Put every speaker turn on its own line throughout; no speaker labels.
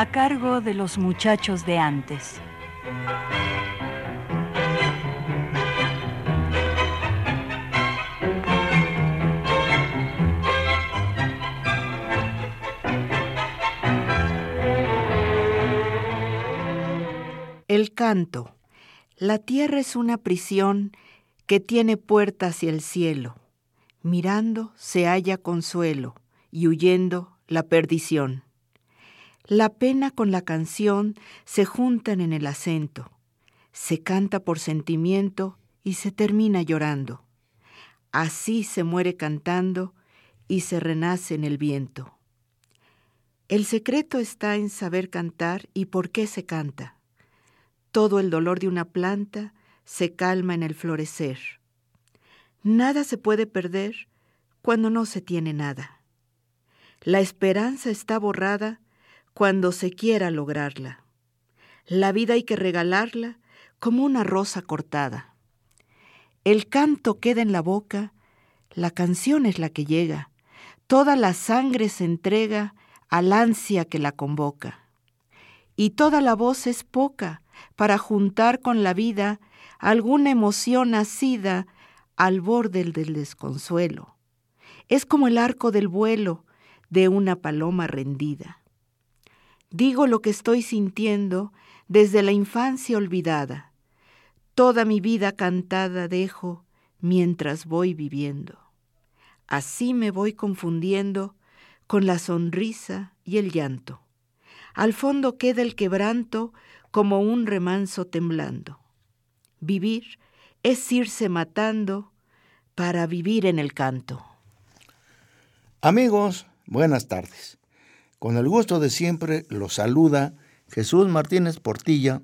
A cargo de los muchachos de antes.
El canto. La tierra es una prisión que tiene puerta hacia el cielo. Mirando se halla consuelo y huyendo la perdición. La pena con la canción se juntan en el acento. Se canta por sentimiento y se termina llorando. Así se muere cantando y se renace en el viento. El secreto está en saber cantar y por qué se canta. Todo el dolor de una planta se calma en el florecer. Nada se puede perder cuando no se tiene nada. La esperanza está borrada cuando se quiera lograrla. La vida hay que regalarla como una rosa cortada. El canto queda en la boca, la canción es la que llega, toda la sangre se entrega al ansia que la convoca. Y toda la voz es poca para juntar con la vida alguna emoción nacida al borde del desconsuelo. Es como el arco del vuelo de una paloma rendida. Digo lo que estoy sintiendo desde la infancia olvidada. Toda mi vida cantada dejo mientras voy viviendo. Así me voy confundiendo con la sonrisa y el llanto. Al fondo queda el quebranto como un remanso temblando. Vivir es irse matando para vivir en el canto.
Amigos, buenas tardes. Con el gusto de siempre los saluda Jesús Martínez Portilla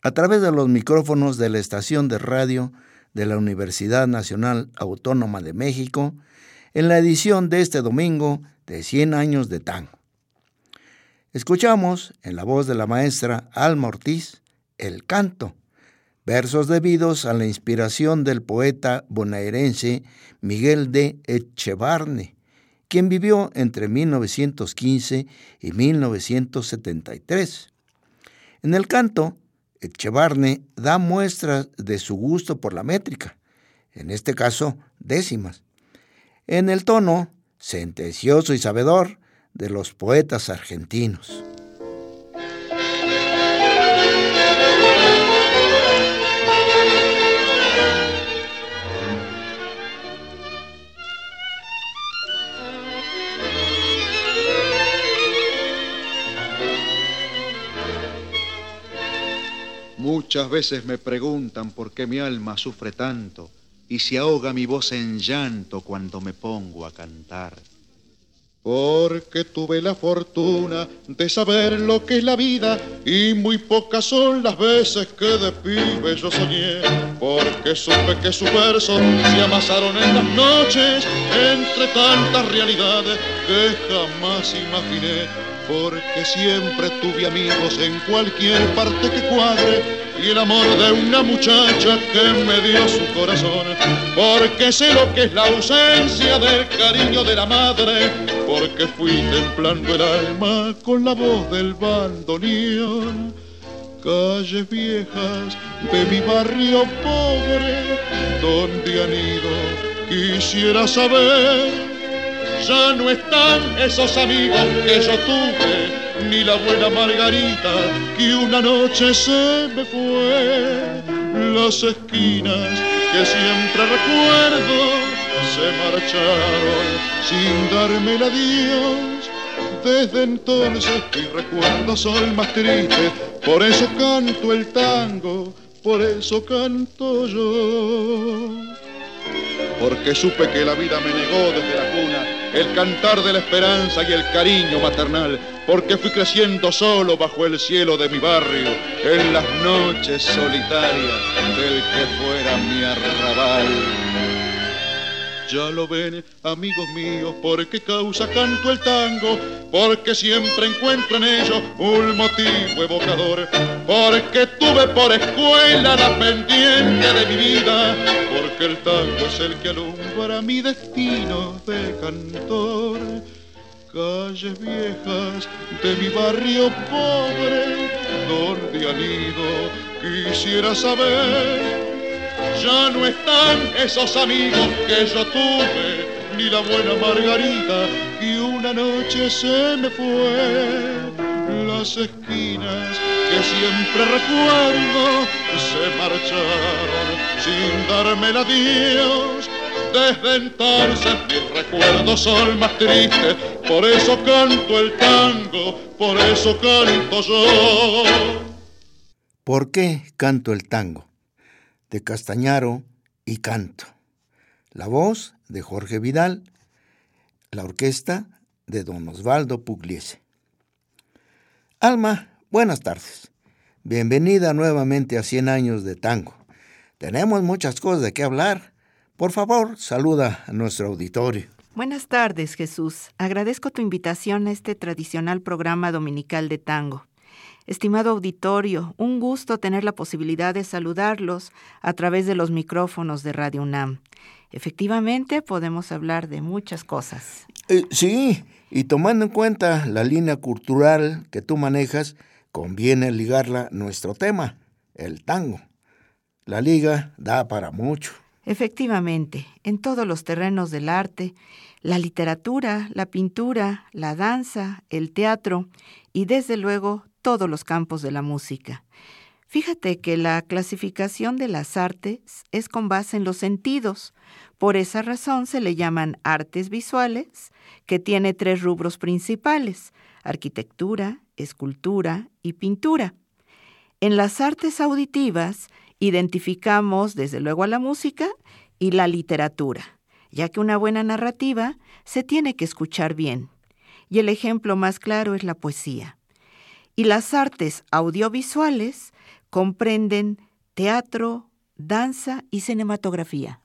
a través de los micrófonos de la estación de radio de la Universidad Nacional Autónoma de México en la edición de este domingo de 100 años de tango. Escuchamos, en la voz de la maestra Alma Ortiz, El canto, versos debidos a la inspiración del poeta bonaerense Miguel de Echevarne, quien vivió entre 1915 y 1973. En el canto, Echevarne da muestras de su gusto por la métrica, en este caso décimas. En el tono, sentencioso y sabedor, de los poetas argentinos.
Muchas veces me preguntan por qué mi alma sufre tanto y se ahoga mi voz en llanto cuando me pongo a cantar. Porque tuve la fortuna de saber lo que es la vida y muy pocas son las veces que de pibe yo soñé, porque supe que su verso se amasaron en las noches entre tantas realidades que jamás imaginé, porque siempre tuve amigos en cualquier parte que cuadre y el amor de una muchacha que me dio su corazón, porque sé lo que es la ausencia del cariño de la madre, porque fui templando el alma con la voz del bandoneón. Calles viejas de mi barrio pobre, donde han ido, quisiera saber, ya no están esos amigos que yo tuve ni la buena Margarita que una noche se me fue. Las esquinas que siempre recuerdo se marcharon sin darme el adiós. Desde entonces mis recuerdos son más tristes, por eso canto el tango, por eso canto yo. porque supe que la vida me negó desde la cuna el cantar de la esperanza y el cariño maternal, porque fui creciendo solo bajo el cielo de mi barrio, en las noches solitarias del que fuera mi arrabal. Ya lo ven, amigos míos, porque causa canto el tango, porque siempre encuentro en ello un motivo evocador, porque tuve por escuela la pendiente de mi vida, porque el tango es el que alumbra mi destino de cantor. Calles viejas de mi barrio pobre, donde han ido, quisiera saber ya no están esos amigos que yo tuve, ni la buena Margarita y una noche se me fue. Las esquinas que siempre recuerdo se marcharon sin darme el adiós. Desde entonces mis recuerdos son más tristes, por eso canto el tango, por eso canto yo.
¿Por qué canto el tango? De Castañaro y canto. La voz de Jorge Vidal, la orquesta de don Osvaldo Pugliese. Alma, buenas tardes. Bienvenida nuevamente a 100 años de tango. Tenemos muchas cosas de qué hablar. Por favor, saluda a nuestro auditorio.
Buenas tardes, Jesús. Agradezco tu invitación a este tradicional programa dominical de tango. Estimado auditorio, un gusto tener la posibilidad de saludarlos a través de los micrófonos de Radio UNAM. Efectivamente, podemos hablar de muchas cosas.
Eh, sí, y tomando en cuenta la línea cultural que tú manejas, conviene ligarla a nuestro tema, el tango. La liga da para mucho.
Efectivamente, en todos los terrenos del arte, la literatura, la pintura, la danza, el teatro y desde luego todos los campos de la música. Fíjate que la clasificación de las artes es con base en los sentidos. Por esa razón se le llaman artes visuales, que tiene tres rubros principales, arquitectura, escultura y pintura. En las artes auditivas identificamos desde luego a la música y la literatura, ya que una buena narrativa se tiene que escuchar bien. Y el ejemplo más claro es la poesía y las artes audiovisuales comprenden teatro, danza y cinematografía.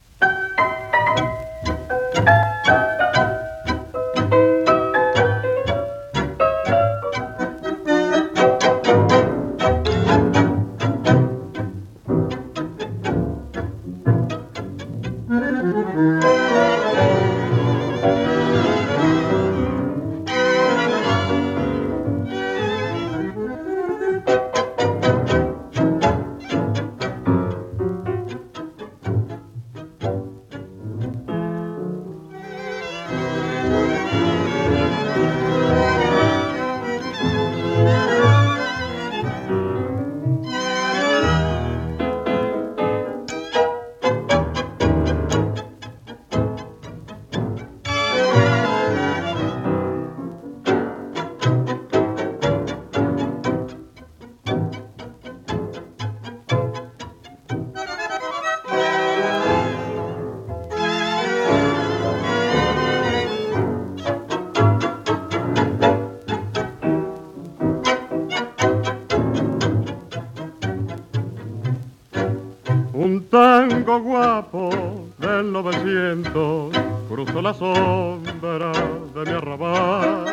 Guapo del 900 cruzó la sombra de mi arrabal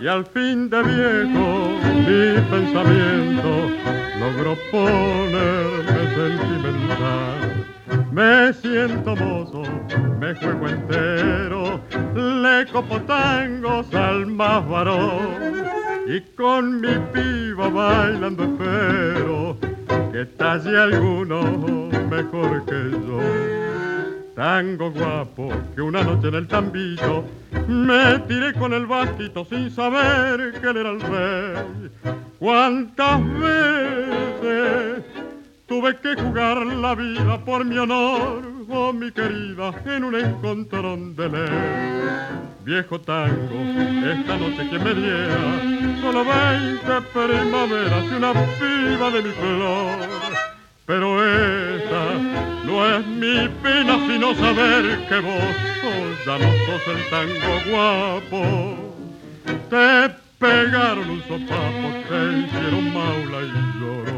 y al fin de viejo mi pensamiento logró ponerme sentimental. Me siento mozo, me juego entero, le copo tangos al más varón y con mi piba bailando espero que talle alguno mejor que yo. Tango guapo que una noche en el tambillo me tiré con el vasquito sin saber que él era el rey. ¿Cuántas veces tuve que jugar la vida por mi honor, oh mi querida, en un encontrón de ley? Viejo tango, esta noche que me diera solo veinte primaveras y una piba de mi flor pero esa no es mi pena sino saber que vos ya no sos el tango guapo. Te pegaron un sopapo, te hicieron maula y lloró.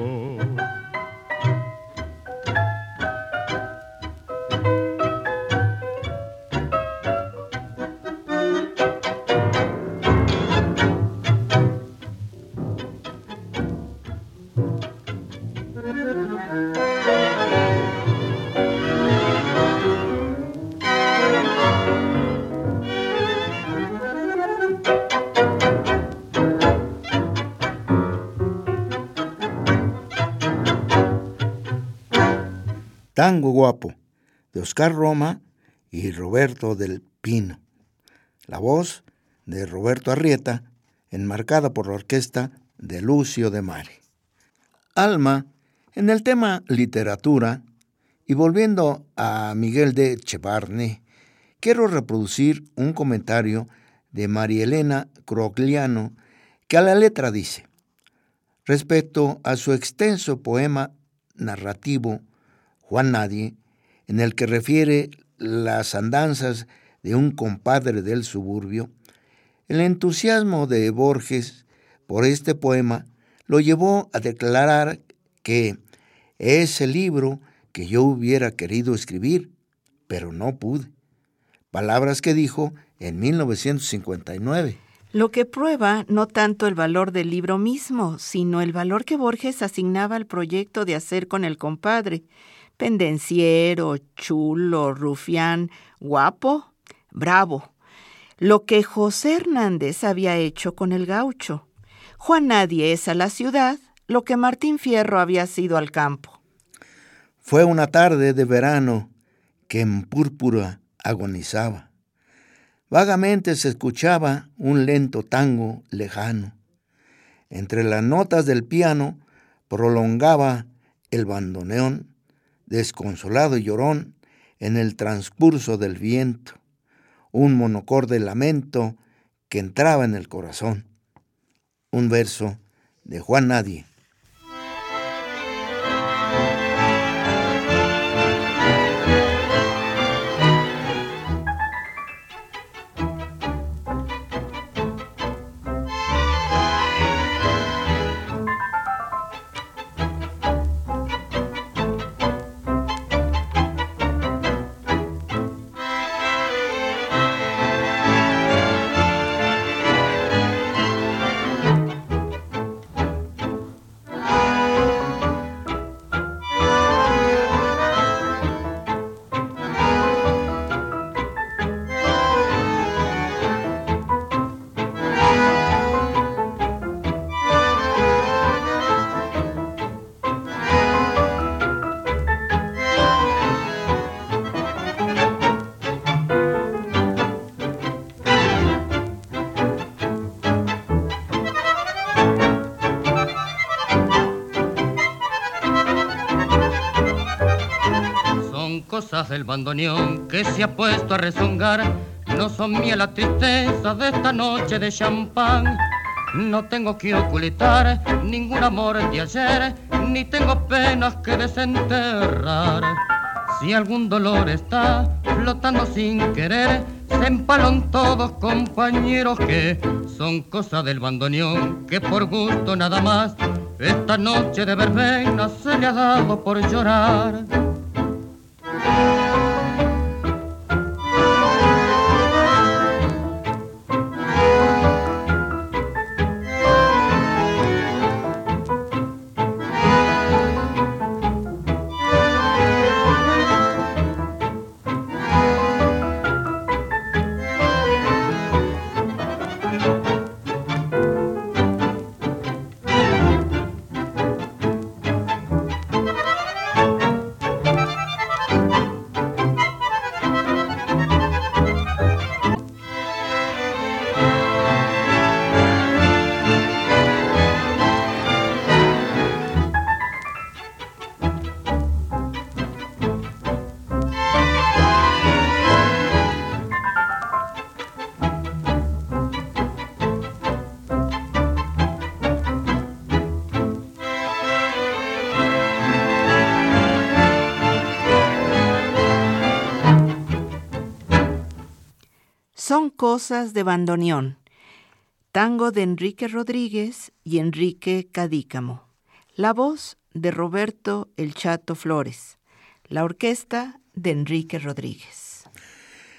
Tango Guapo, de Oscar Roma y Roberto del Pino. La voz de Roberto Arrieta, enmarcada por la orquesta de Lucio de Mare. Alma, en el tema literatura, y volviendo a Miguel de Chevarne, quiero reproducir un comentario de María Elena Crogliano que a la letra dice, respecto a su extenso poema narrativo Juan Nadie, en el que refiere las andanzas de un compadre del suburbio, el entusiasmo de Borges por este poema lo llevó a declarar que es el libro que yo hubiera querido escribir, pero no pude. Palabras que dijo en 1959.
Lo que prueba no tanto el valor del libro mismo, sino el valor que Borges asignaba al proyecto de hacer con el compadre, pendenciero, chulo, rufián, guapo, bravo. Lo que José Hernández había hecho con el gaucho. Juan Nadie es a la ciudad lo que Martín Fierro había sido al campo.
Fue una tarde de verano que en púrpura agonizaba. Vagamente se escuchaba un lento tango lejano. Entre las notas del piano prolongaba el bandoneón desconsolado y llorón, en el transcurso del viento, un monocorde lamento que entraba en el corazón. Un verso de Juan Nadie.
Del bandoneón que se ha puesto a rezongar. No son mía la tristeza de esta noche de champán. No tengo que ocultar ningún amor de ayer, ni tengo penas que desenterrar. Si algún dolor está flotando sin querer, se empalon todos compañeros que son cosas del bandoneón, que por gusto nada más esta noche de verbena se le ha dado por llorar.
Cosas de bandoneón. Tango de Enrique Rodríguez y Enrique Cadícamo. La voz de Roberto El Chato Flores. La orquesta de Enrique Rodríguez.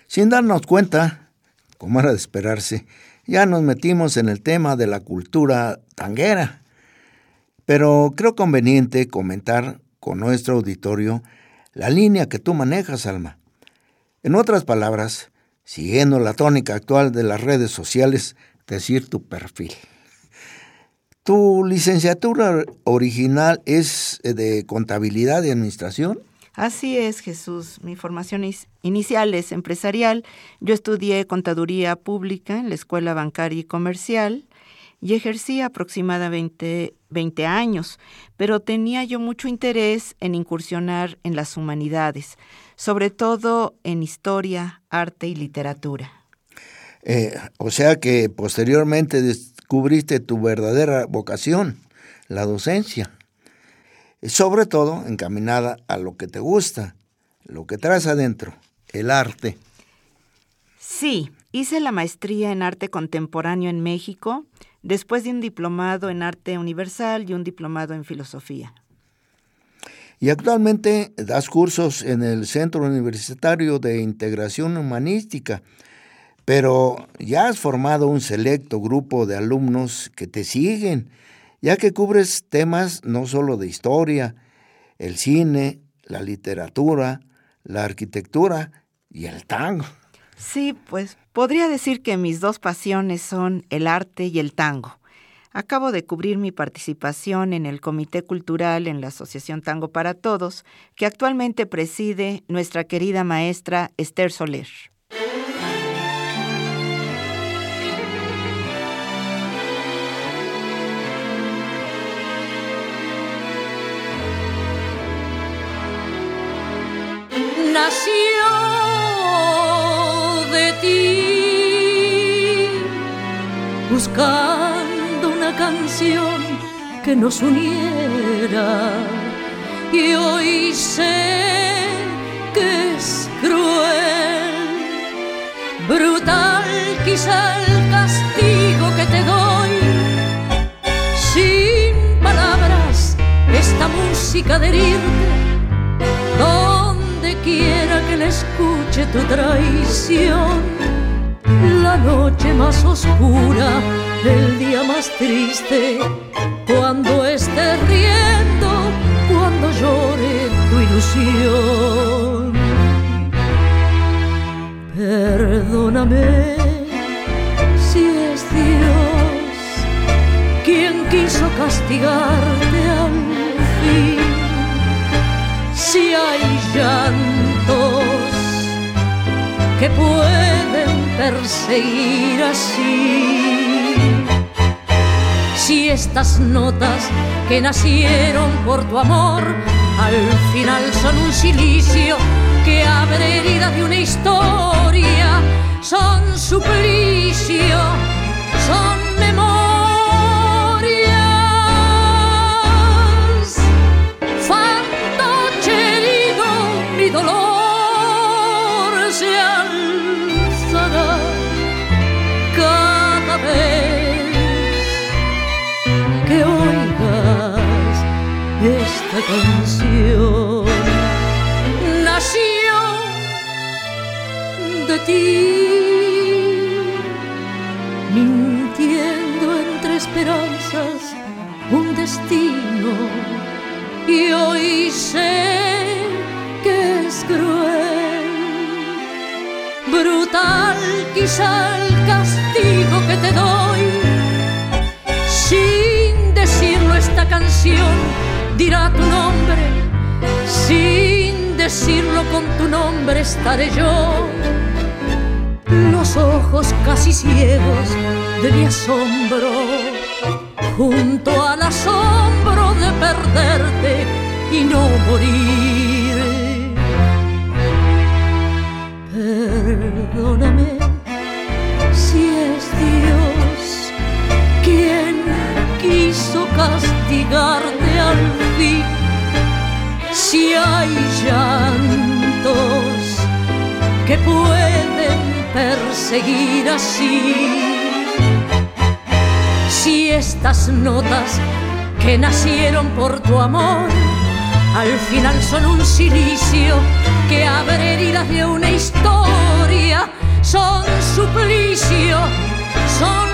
Sin darnos cuenta, como era de esperarse, ya nos metimos en el tema de la cultura tanguera. Pero creo conveniente comentar con nuestro auditorio la línea que tú manejas, Alma. En otras palabras, siguiendo la tónica actual de las redes sociales, decir tu perfil. ¿Tu licenciatura original es de contabilidad y administración?
Así es, Jesús. Mi formación inicial es empresarial. Yo estudié contaduría pública en la Escuela Bancaria y Comercial y ejercí aproximadamente 20 años, pero tenía yo mucho interés en incursionar en las humanidades, sobre todo en historia, arte y literatura.
Eh, o sea que posteriormente descubriste tu verdadera vocación, la docencia, sobre todo encaminada a lo que te gusta, lo que traes adentro, el arte.
Sí, hice la maestría en arte contemporáneo en México, después de un diplomado en arte universal y un diplomado en filosofía.
Y actualmente das cursos en el Centro Universitario de Integración Humanística, pero ya has formado un selecto grupo de alumnos que te siguen, ya que cubres temas no solo de historia, el cine, la literatura, la arquitectura y el tango.
Sí, pues podría decir que mis dos pasiones son el arte y el tango. Acabo de cubrir mi participación en el Comité Cultural en la Asociación Tango para Todos, que actualmente preside nuestra querida maestra Esther Soler.
Nació buscando una canción que nos uniera. Y hoy sé que es cruel, brutal quizá el castigo que te doy. Sin palabras, esta música de herirte, donde quiera que le escuche tu traición la noche más oscura, el día más triste, cuando estés riendo, cuando llore tu ilusión. Perdóname si es Dios quien quiso castigarte al fin. Si hay llantos que pueden perseguir así. Si estas notas que nacieron por tu amor al final son un silicio que abre heridas de una historia, son suplicio, son ti, mintiendo entre esperanzas un destino y hoy sé que es cruel, brutal quizá el castigo que te doy. Sin decirlo esta canción dirá tu nombre, sin decirlo con tu nombre estaré yo. Los ojos casi ciegos de mi asombro, junto al asombro de perderte y no morir. Perdóname si es Dios quien quiso castigarte al si hay llantos que pueden perseguir así. Si estas notas que nacieron por tu amor, al final son un silicio que abre heridas de una historia, son suplicio, son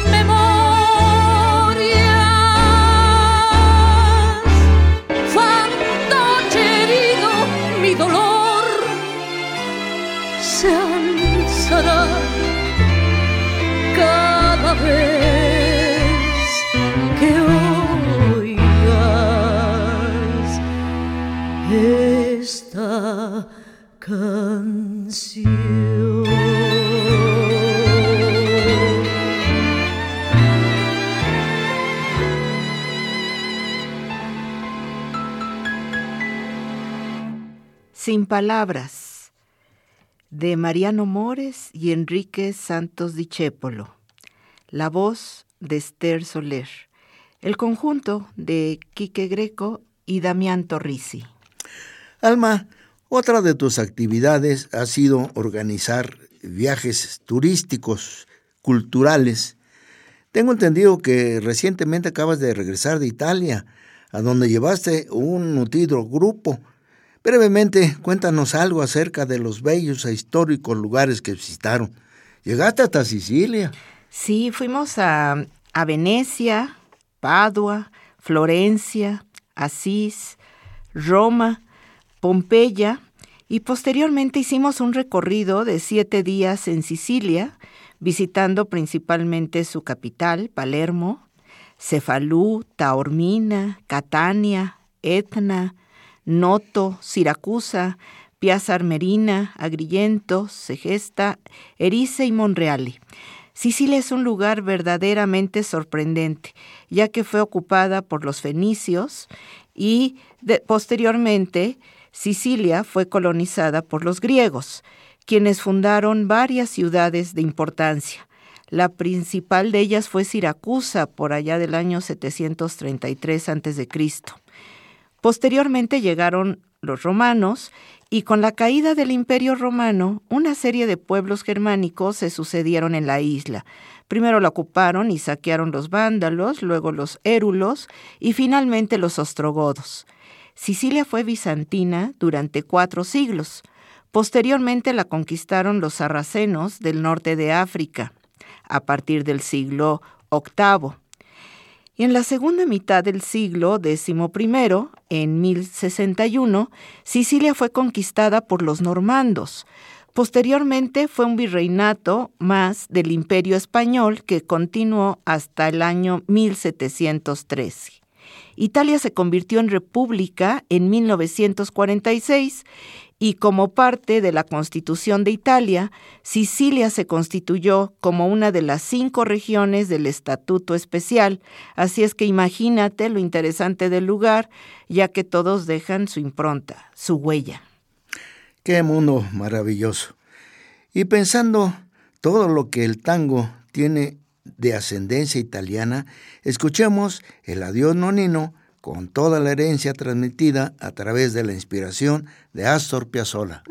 palabras de Mariano Mores y Enrique Santos Dichépolo. La voz de Esther Soler. El conjunto de Quique Greco y Damián Torrisi.
Alma, otra de tus actividades ha sido organizar viajes turísticos, culturales. Tengo entendido que recientemente acabas de regresar de Italia, a donde llevaste un nutrido grupo Brevemente, cuéntanos algo acerca de los bellos e históricos lugares que visitaron. ¿Llegaste hasta Sicilia?
Sí, fuimos a, a Venecia, Padua, Florencia, Asís, Roma, Pompeya y posteriormente hicimos un recorrido de siete días en Sicilia, visitando principalmente su capital, Palermo, Cefalú, Taormina, Catania, Etna, Noto, Siracusa, Piazza Armerina, Agrillento, Segesta, Erice y Monreale. Sicilia es un lugar verdaderamente sorprendente, ya que fue ocupada por los fenicios y posteriormente Sicilia fue colonizada por los griegos, quienes fundaron varias ciudades de importancia. La principal de ellas fue Siracusa, por allá del año 733 a.C. Posteriormente llegaron los romanos y con la caída del imperio romano, una serie de pueblos germánicos se sucedieron en la isla. Primero la ocuparon y saquearon los vándalos, luego los érulos y finalmente los ostrogodos. Sicilia fue bizantina durante cuatro siglos. Posteriormente la conquistaron los sarracenos del norte de África, a partir del siglo VIII. Y en la segunda mitad del siglo XI, en 1061, Sicilia fue conquistada por los normandos. Posteriormente fue un virreinato más del imperio español que continuó hasta el año 1713. Italia se convirtió en república en 1946 y como parte de la Constitución de Italia, Sicilia se constituyó como una de las cinco regiones del Estatuto Especial, así es que imagínate lo interesante del lugar, ya que todos dejan su impronta, su huella.
Qué mundo maravilloso. Y pensando todo lo que el tango tiene de ascendencia italiana, escuchemos el adiós nonino con toda la herencia transmitida a través de la inspiración de Astor Piazzolla.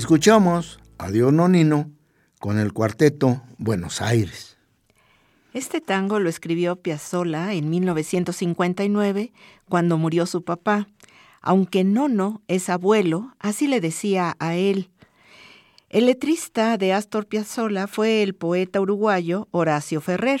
Escuchamos a Dios Nonino con el cuarteto Buenos Aires.
Este tango lo escribió Piazzolla en 1959, cuando murió su papá. Aunque Nono es abuelo, así le decía a él. El letrista de Astor Piazzolla fue el poeta uruguayo Horacio Ferrer.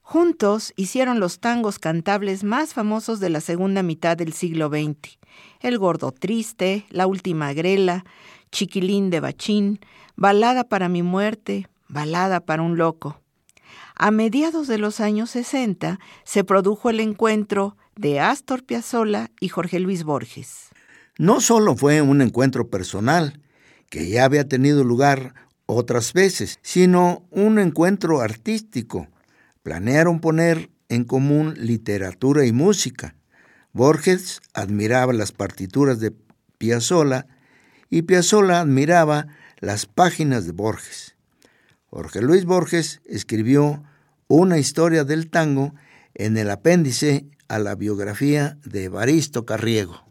Juntos hicieron los tangos cantables más famosos de la segunda mitad del siglo XX. El Gordo Triste, La Última Grela, Chiquilín de Bachín, Balada para mi muerte, Balada para un loco. A mediados de los años 60 se produjo el encuentro de Astor Piazzolla y Jorge Luis Borges.
No solo fue un encuentro personal, que ya había tenido lugar otras veces, sino un encuentro artístico. Planearon poner en común literatura y música. Borges admiraba las partituras de Piazzolla y Piazzolla admiraba las páginas de Borges. Jorge Luis Borges escribió una historia del tango en el apéndice a la biografía de Evaristo Carriego.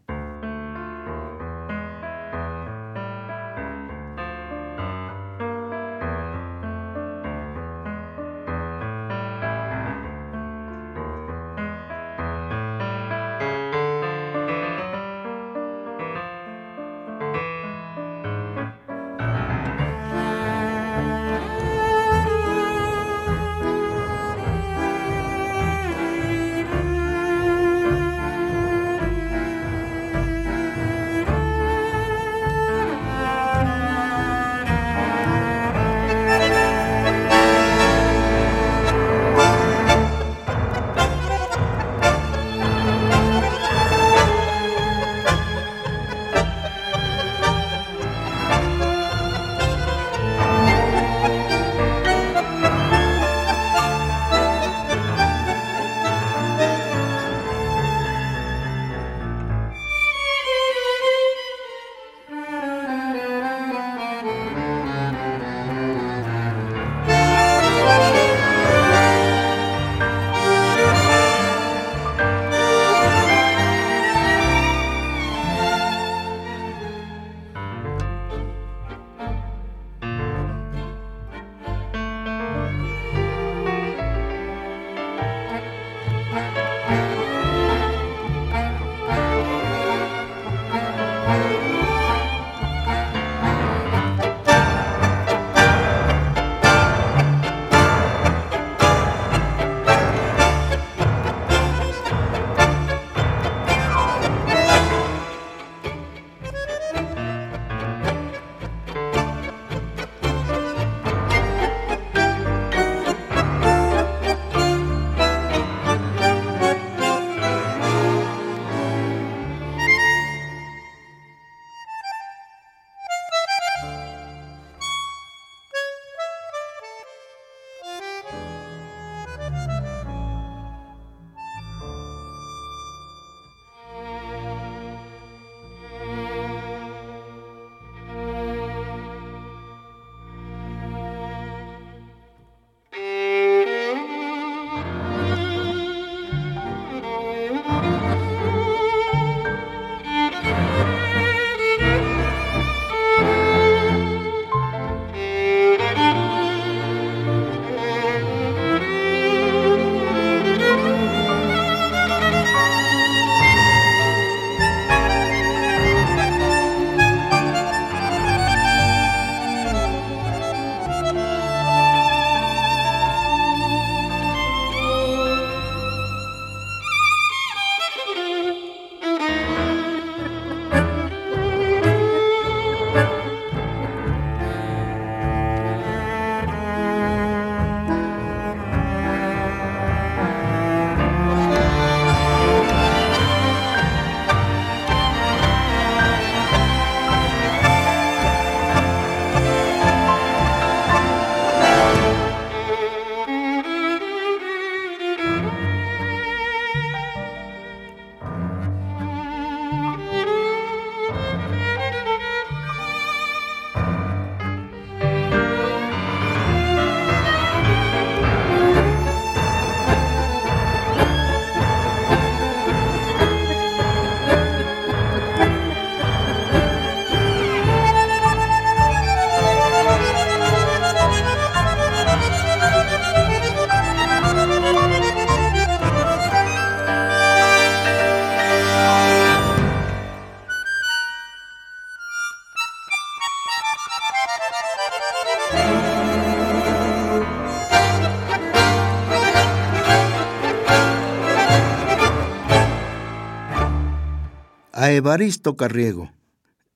Evaristo Carriego,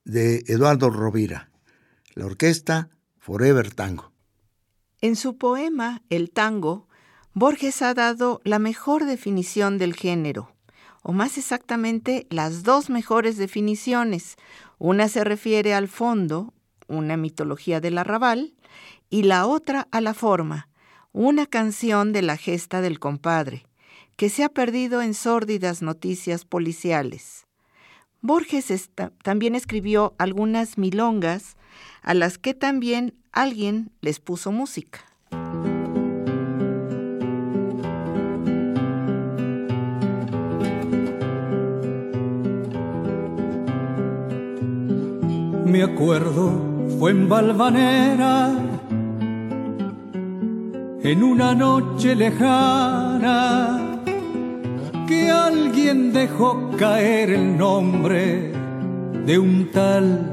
de Eduardo Rovira. La orquesta Forever Tango.
En su poema El tango, Borges ha dado la mejor definición del género, o más exactamente las dos mejores definiciones. Una se refiere al fondo, una mitología del arrabal, y la otra a la forma, una canción de la gesta del compadre, que se ha perdido en sórdidas noticias policiales. Borges también escribió algunas milongas a las que también alguien les puso música.
Me acuerdo, fue en Valvanera, en una noche lejana, que alguien dejó caer el nombre de un tal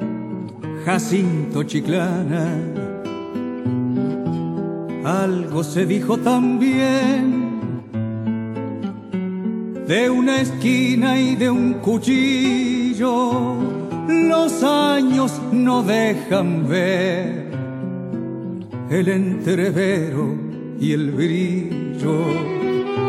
Jacinto Chiclana. Algo se dijo también de una esquina y de un cuchillo. Los años no dejan ver el entrevero y el brillo.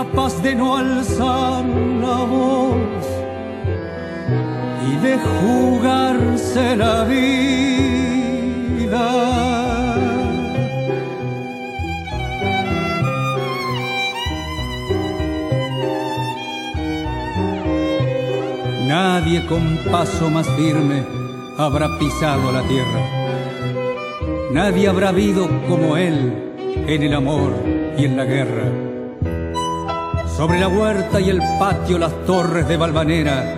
capaz de no alzar la voz de jugarse la vida. Nadie con paso más firme habrá pisado la tierra. Nadie habrá habido como él en el amor y en la guerra. Sobre la huerta y el patio las torres de Valvanera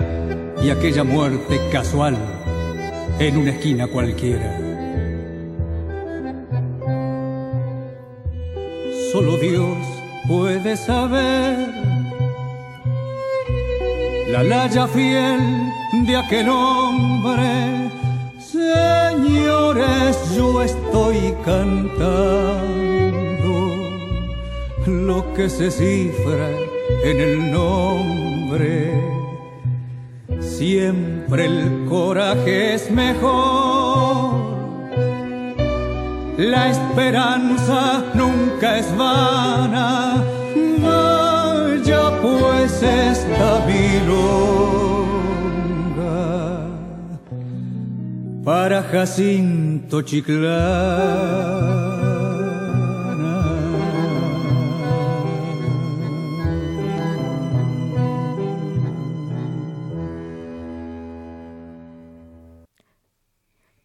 y aquella muerte casual en una esquina cualquiera. Solo Dios puede saber la laya fiel de aquel hombre. Señores, yo estoy cantando lo que se cifra en el nombre Siempre el coraje es mejor. La esperanza nunca es vana. Vaya pues esta milonga para Jacinto Chiclán.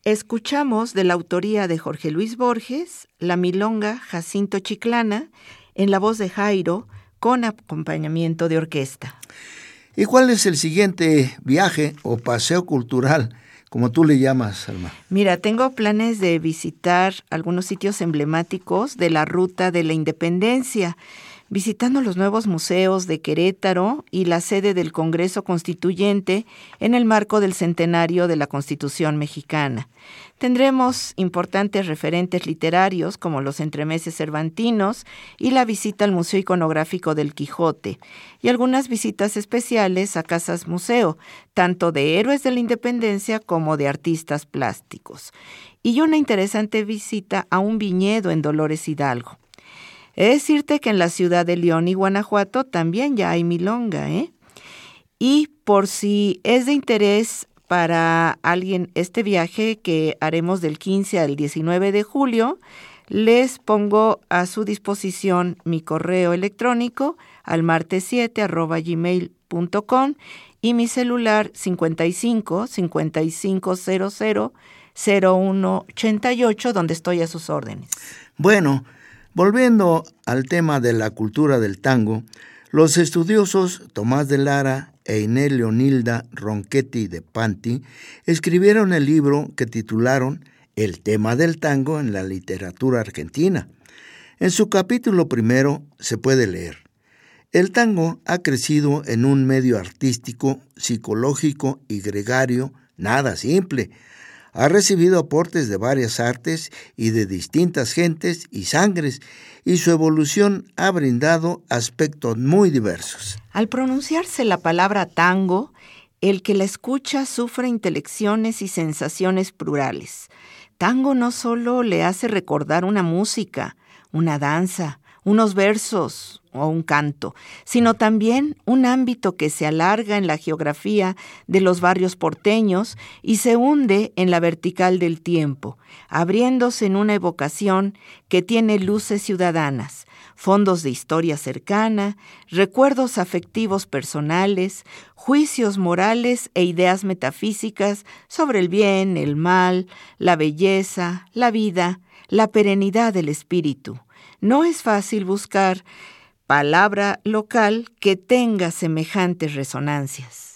Escuchamos de la autoría de Jorge Luis Borges la milonga Jacinto Chiclana en la voz de Jairo con acompañamiento de orquesta.
¿Y cuál es el siguiente viaje o paseo cultural, como tú le llamas, Alma?
Mira, tengo planes de visitar algunos sitios emblemáticos de la Ruta de la Independencia visitando los nuevos museos de Querétaro y la sede del Congreso Constituyente en el marco del centenario de la Constitución mexicana. Tendremos importantes referentes literarios como los entremeses cervantinos y la visita al Museo Iconográfico del Quijote y algunas visitas especiales a casas museo, tanto de héroes de la independencia como de artistas plásticos. Y una interesante visita a un viñedo en Dolores Hidalgo. Es decirte que en la ciudad de León y Guanajuato también ya hay milonga, ¿eh? Y por si es de interés para alguien este viaje que haremos del 15 al 19 de julio, les pongo a su disposición mi correo electrónico al martes7 gmail.com y mi celular 55 5500 0188 donde estoy a sus órdenes.
Bueno, Volviendo al tema de la cultura del tango, Los estudiosos Tomás de Lara e Inés Leonilda Ronchetti de Panti escribieron el libro que titularon El tema del tango en la literatura argentina. En su capítulo primero se puede leer. El tango ha crecido en un medio artístico, psicológico y gregario nada simple. Ha recibido aportes de varias artes y de distintas gentes y sangres, y su evolución ha brindado aspectos muy diversos.
Al pronunciarse la palabra tango, el que la escucha sufre intelecciones y sensaciones plurales. Tango no solo le hace recordar una música, una danza, unos versos o un canto, sino también un ámbito que se alarga en la geografía de los barrios porteños y se hunde en la vertical del tiempo, abriéndose en una evocación que tiene luces ciudadanas, fondos de historia cercana, recuerdos afectivos personales, juicios morales e ideas metafísicas sobre el bien, el mal, la belleza, la vida, la perenidad del espíritu no es fácil buscar palabra local que tenga semejantes resonancias.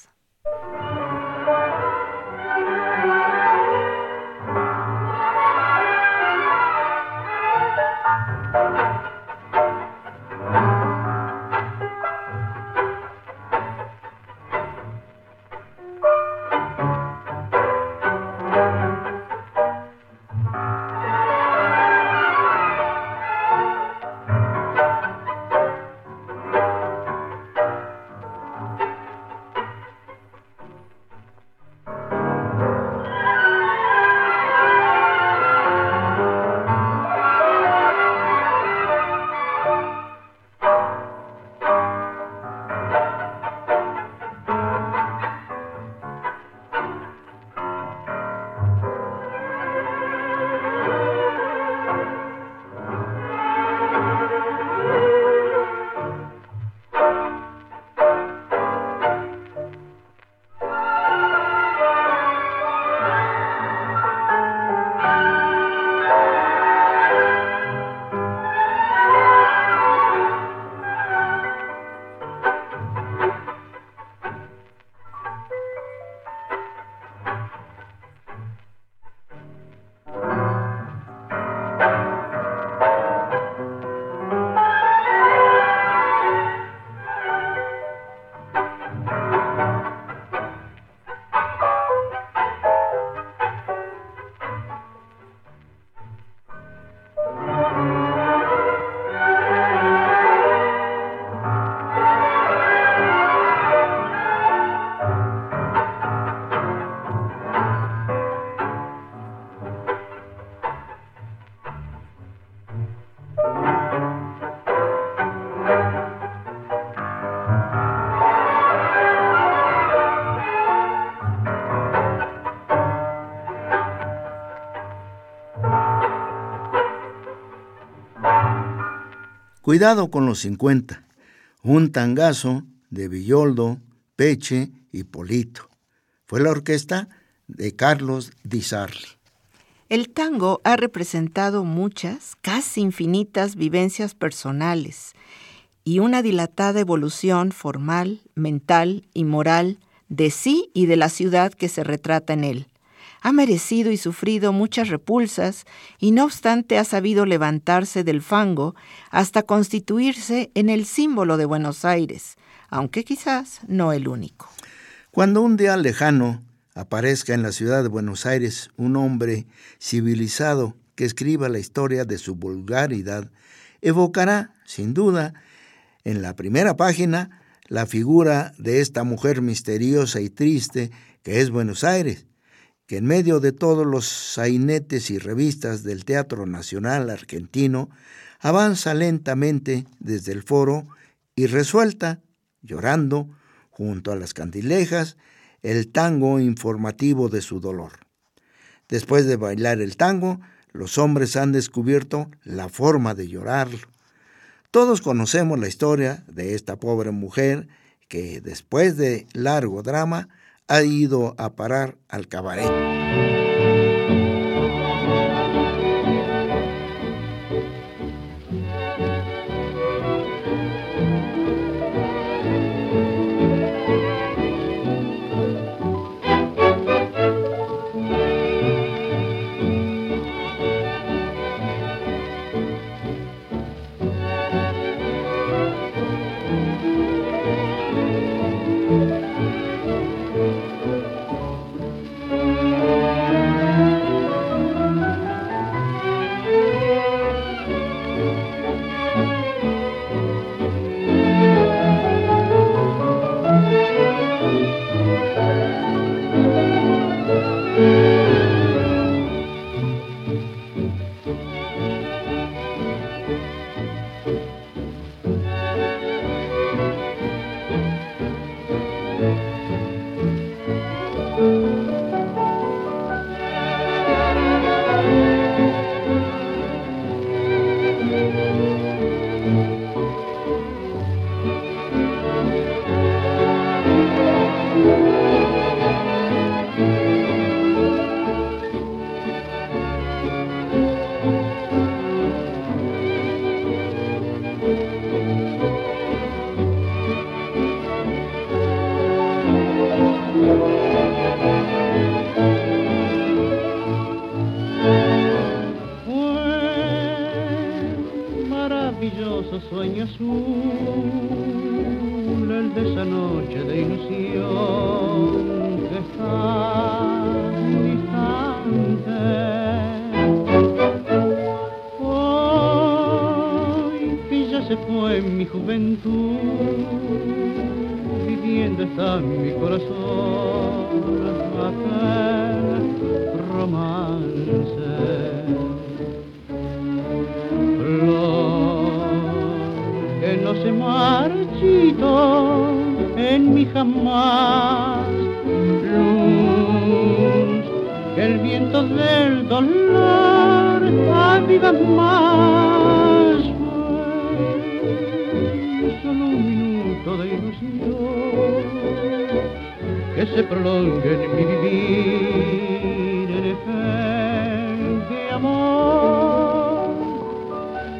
Cuidado con los 50. Un tangazo de Villoldo, Peche y Polito. Fue la orquesta de Carlos Di Sarli.
El tango ha representado muchas, casi infinitas vivencias personales y una dilatada evolución formal, mental y moral de sí y de la ciudad que se retrata en él ha merecido y sufrido muchas repulsas y no obstante ha sabido levantarse del fango hasta constituirse en el símbolo de Buenos Aires, aunque quizás no el único.
Cuando un día lejano aparezca en la ciudad de Buenos Aires un hombre civilizado que escriba la historia de su vulgaridad, evocará, sin duda, en la primera página, la figura de esta mujer misteriosa y triste que es Buenos Aires, que en medio de todos los sainetes y revistas del Teatro Nacional Argentino avanza lentamente desde el foro y resuelta, llorando, junto a las candilejas, el tango informativo de su dolor. Después de bailar el tango, los hombres han descubierto la forma de llorarlo. Todos conocemos la historia de esta pobre mujer que, después de largo drama, ha ido a parar al cabaret.
Viviendo está mi corazón aquel romance. se marchito en mi jamás. Luz que el viento del dolor aviva más. Minuto de ilusión que se prolongue en mi vivir en efecto de amor.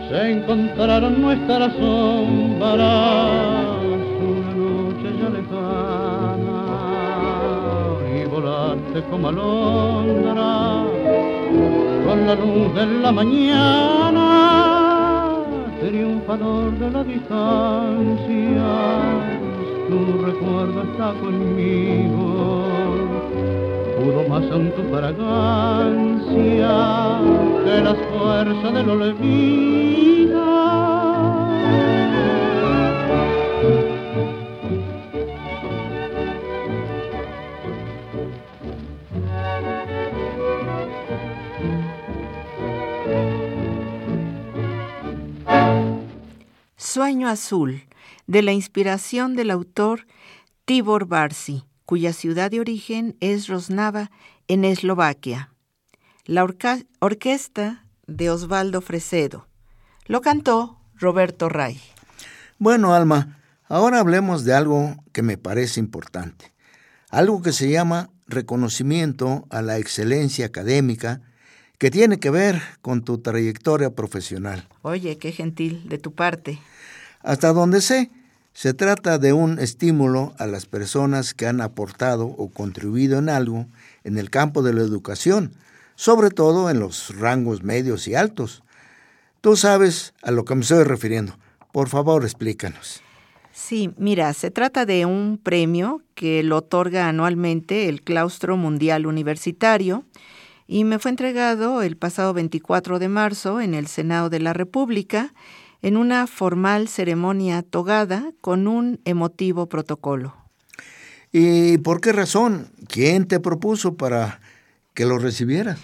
Se encontraron nuestras sombras una noche ya lejana y volaste como alondra con la luz de la mañana triunfador de la distancia tu recuerdo está conmigo pudo más en tu fragancia que las fuerzas del olvido.
Sueño Azul, de la inspiración del autor Tibor Barsi cuya ciudad de origen es Rosnava, en Eslovaquia. La orquesta de Osvaldo Fresedo. Lo cantó Roberto Ray.
Bueno, Alma, ahora hablemos de algo que me parece importante. Algo que se llama reconocimiento a la excelencia académica que tiene que ver con tu trayectoria profesional.
Oye, qué gentil de tu parte.
Hasta donde sé, se trata de un estímulo a las personas que han aportado o contribuido en algo en el campo de la educación, sobre todo en los rangos medios y altos. Tú sabes a lo que me estoy refiriendo. Por favor, explícanos.
Sí, mira, se trata de un premio que lo otorga anualmente el Claustro Mundial Universitario y me fue entregado el pasado 24 de marzo en el Senado de la República en una formal ceremonia togada con un emotivo protocolo.
¿Y por qué razón? ¿Quién te propuso para que lo recibieras?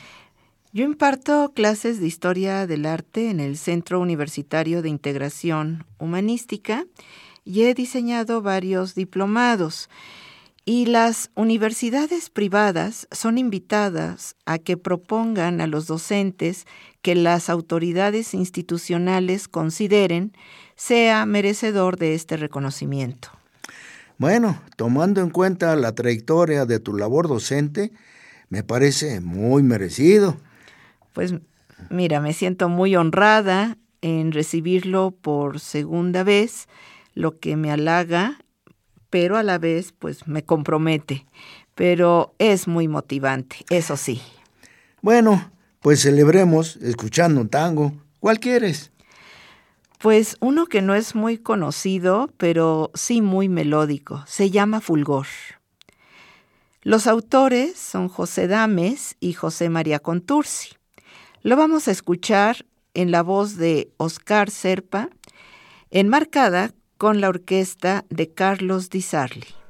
Yo imparto clases de historia del arte en el Centro Universitario de Integración Humanística y he diseñado varios diplomados. Y las universidades privadas son invitadas a que propongan a los docentes que las autoridades institucionales consideren sea merecedor de este reconocimiento.
Bueno, tomando en cuenta la trayectoria de tu labor docente, me parece muy merecido.
Pues mira, me siento muy honrada en recibirlo por segunda vez, lo que me halaga, pero a la vez pues me compromete. Pero es muy motivante, eso sí.
Bueno, pues celebremos escuchando un tango. ¿Cuál quieres?
Pues uno que no es muy conocido, pero sí muy melódico. Se llama Fulgor. Los autores son José Dames y José María Contursi. Lo vamos a escuchar en la voz de Oscar Serpa, enmarcada con la orquesta de Carlos Di Sarli.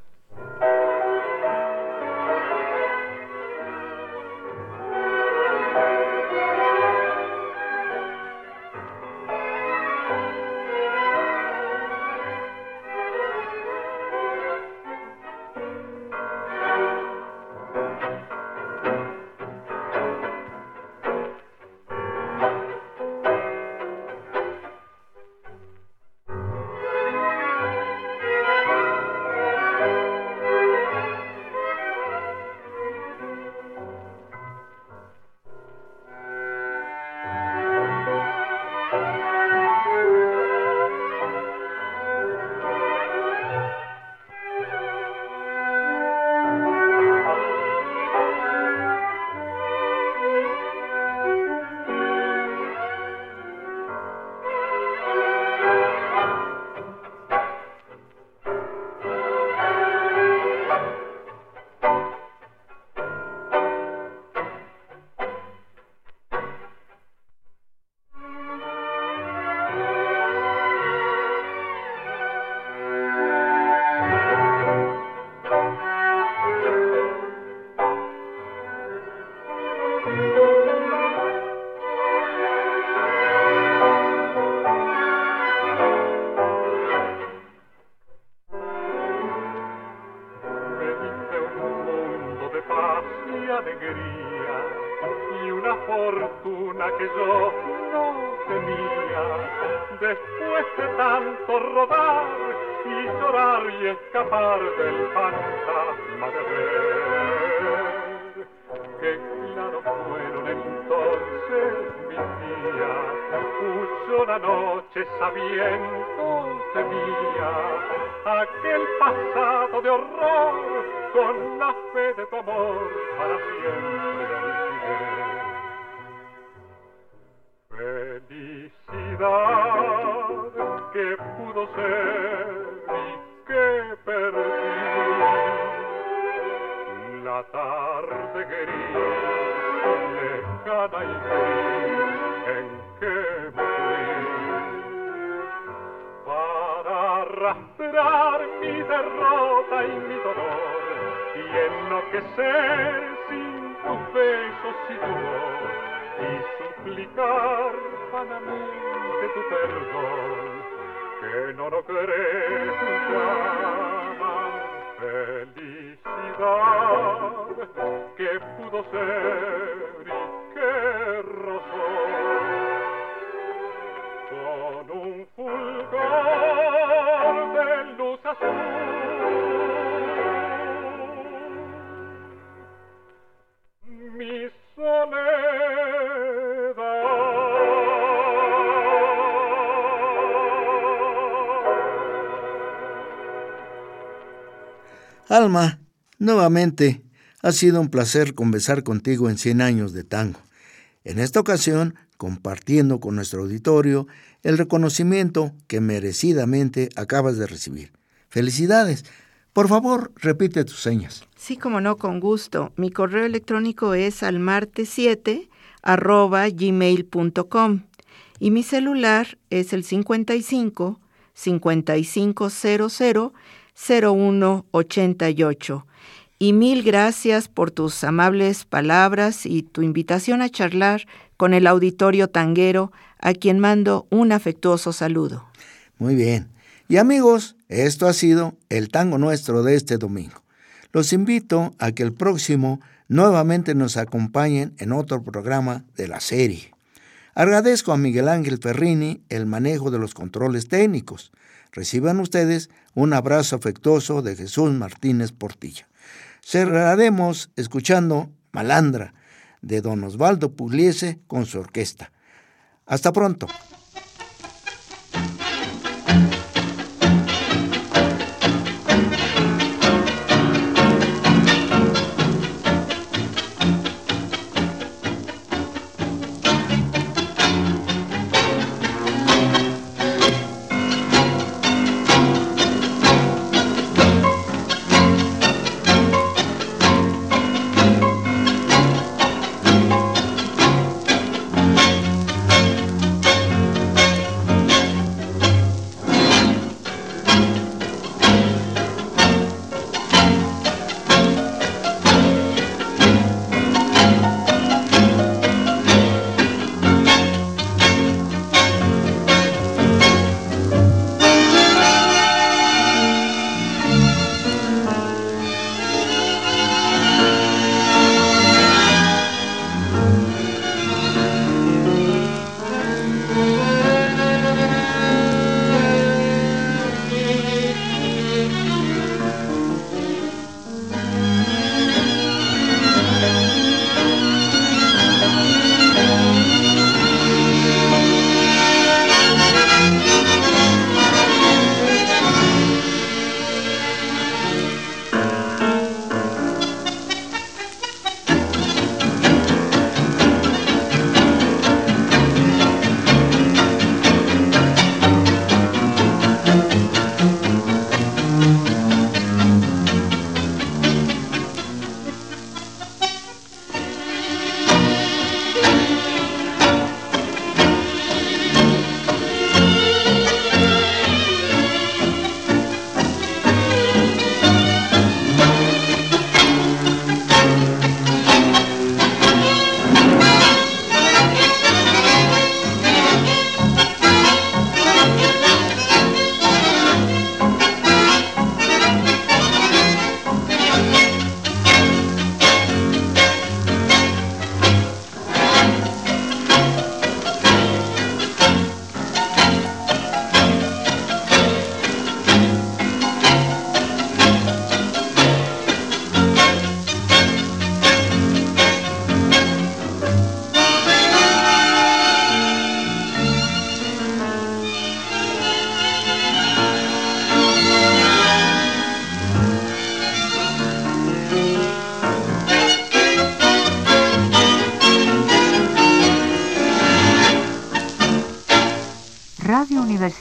y alegría y una fortuna que yo no tenía. Después de tanto rodar y llorar y escapar del fantasma de ver, que claro fueron entonces mis días, huyó la noche sabiendo temía aquel pasado de horror con la fe de tu amor para siempre. Felicidad que pudo ser y que perdí. La tarde gris, lejana y gris, en que me fui para arrastrar mi derrota y enloquecer sin tus besos y tu voz y suplicar vanamente tu perdón que no lo querés jamás felicidad que pudo ser y que rozó con un fulgor de luz azul
Alma, nuevamente ha sido un placer conversar contigo en 100 años de tango. En esta ocasión, compartiendo con nuestro auditorio el reconocimiento que merecidamente acabas de recibir. Felicidades. Por favor, repite tus señas.
Sí, como no, con gusto. Mi correo electrónico es almarte7 arroba gmail.com y mi celular es el 55 5500 0188. Y mil gracias por tus amables palabras y tu invitación a charlar con el auditorio tanguero, a quien mando un afectuoso saludo.
Muy bien. Y amigos, esto ha sido el tango nuestro de este domingo. Los invito a que el próximo nuevamente nos acompañen en otro programa de la serie. Agradezco a Miguel Ángel Ferrini el manejo de los controles técnicos. Reciban ustedes un abrazo afectuoso de Jesús Martínez Portilla. Cerraremos escuchando Malandra de don Osvaldo Pugliese con su orquesta. Hasta pronto.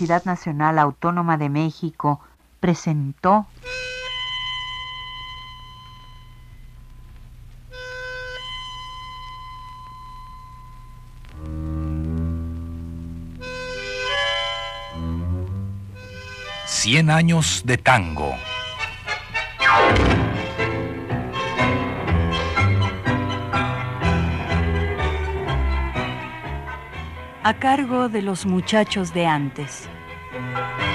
Universidad Nacional Autónoma de México presentó
Cien años de tango.
a cargo de los muchachos de antes. Thank you.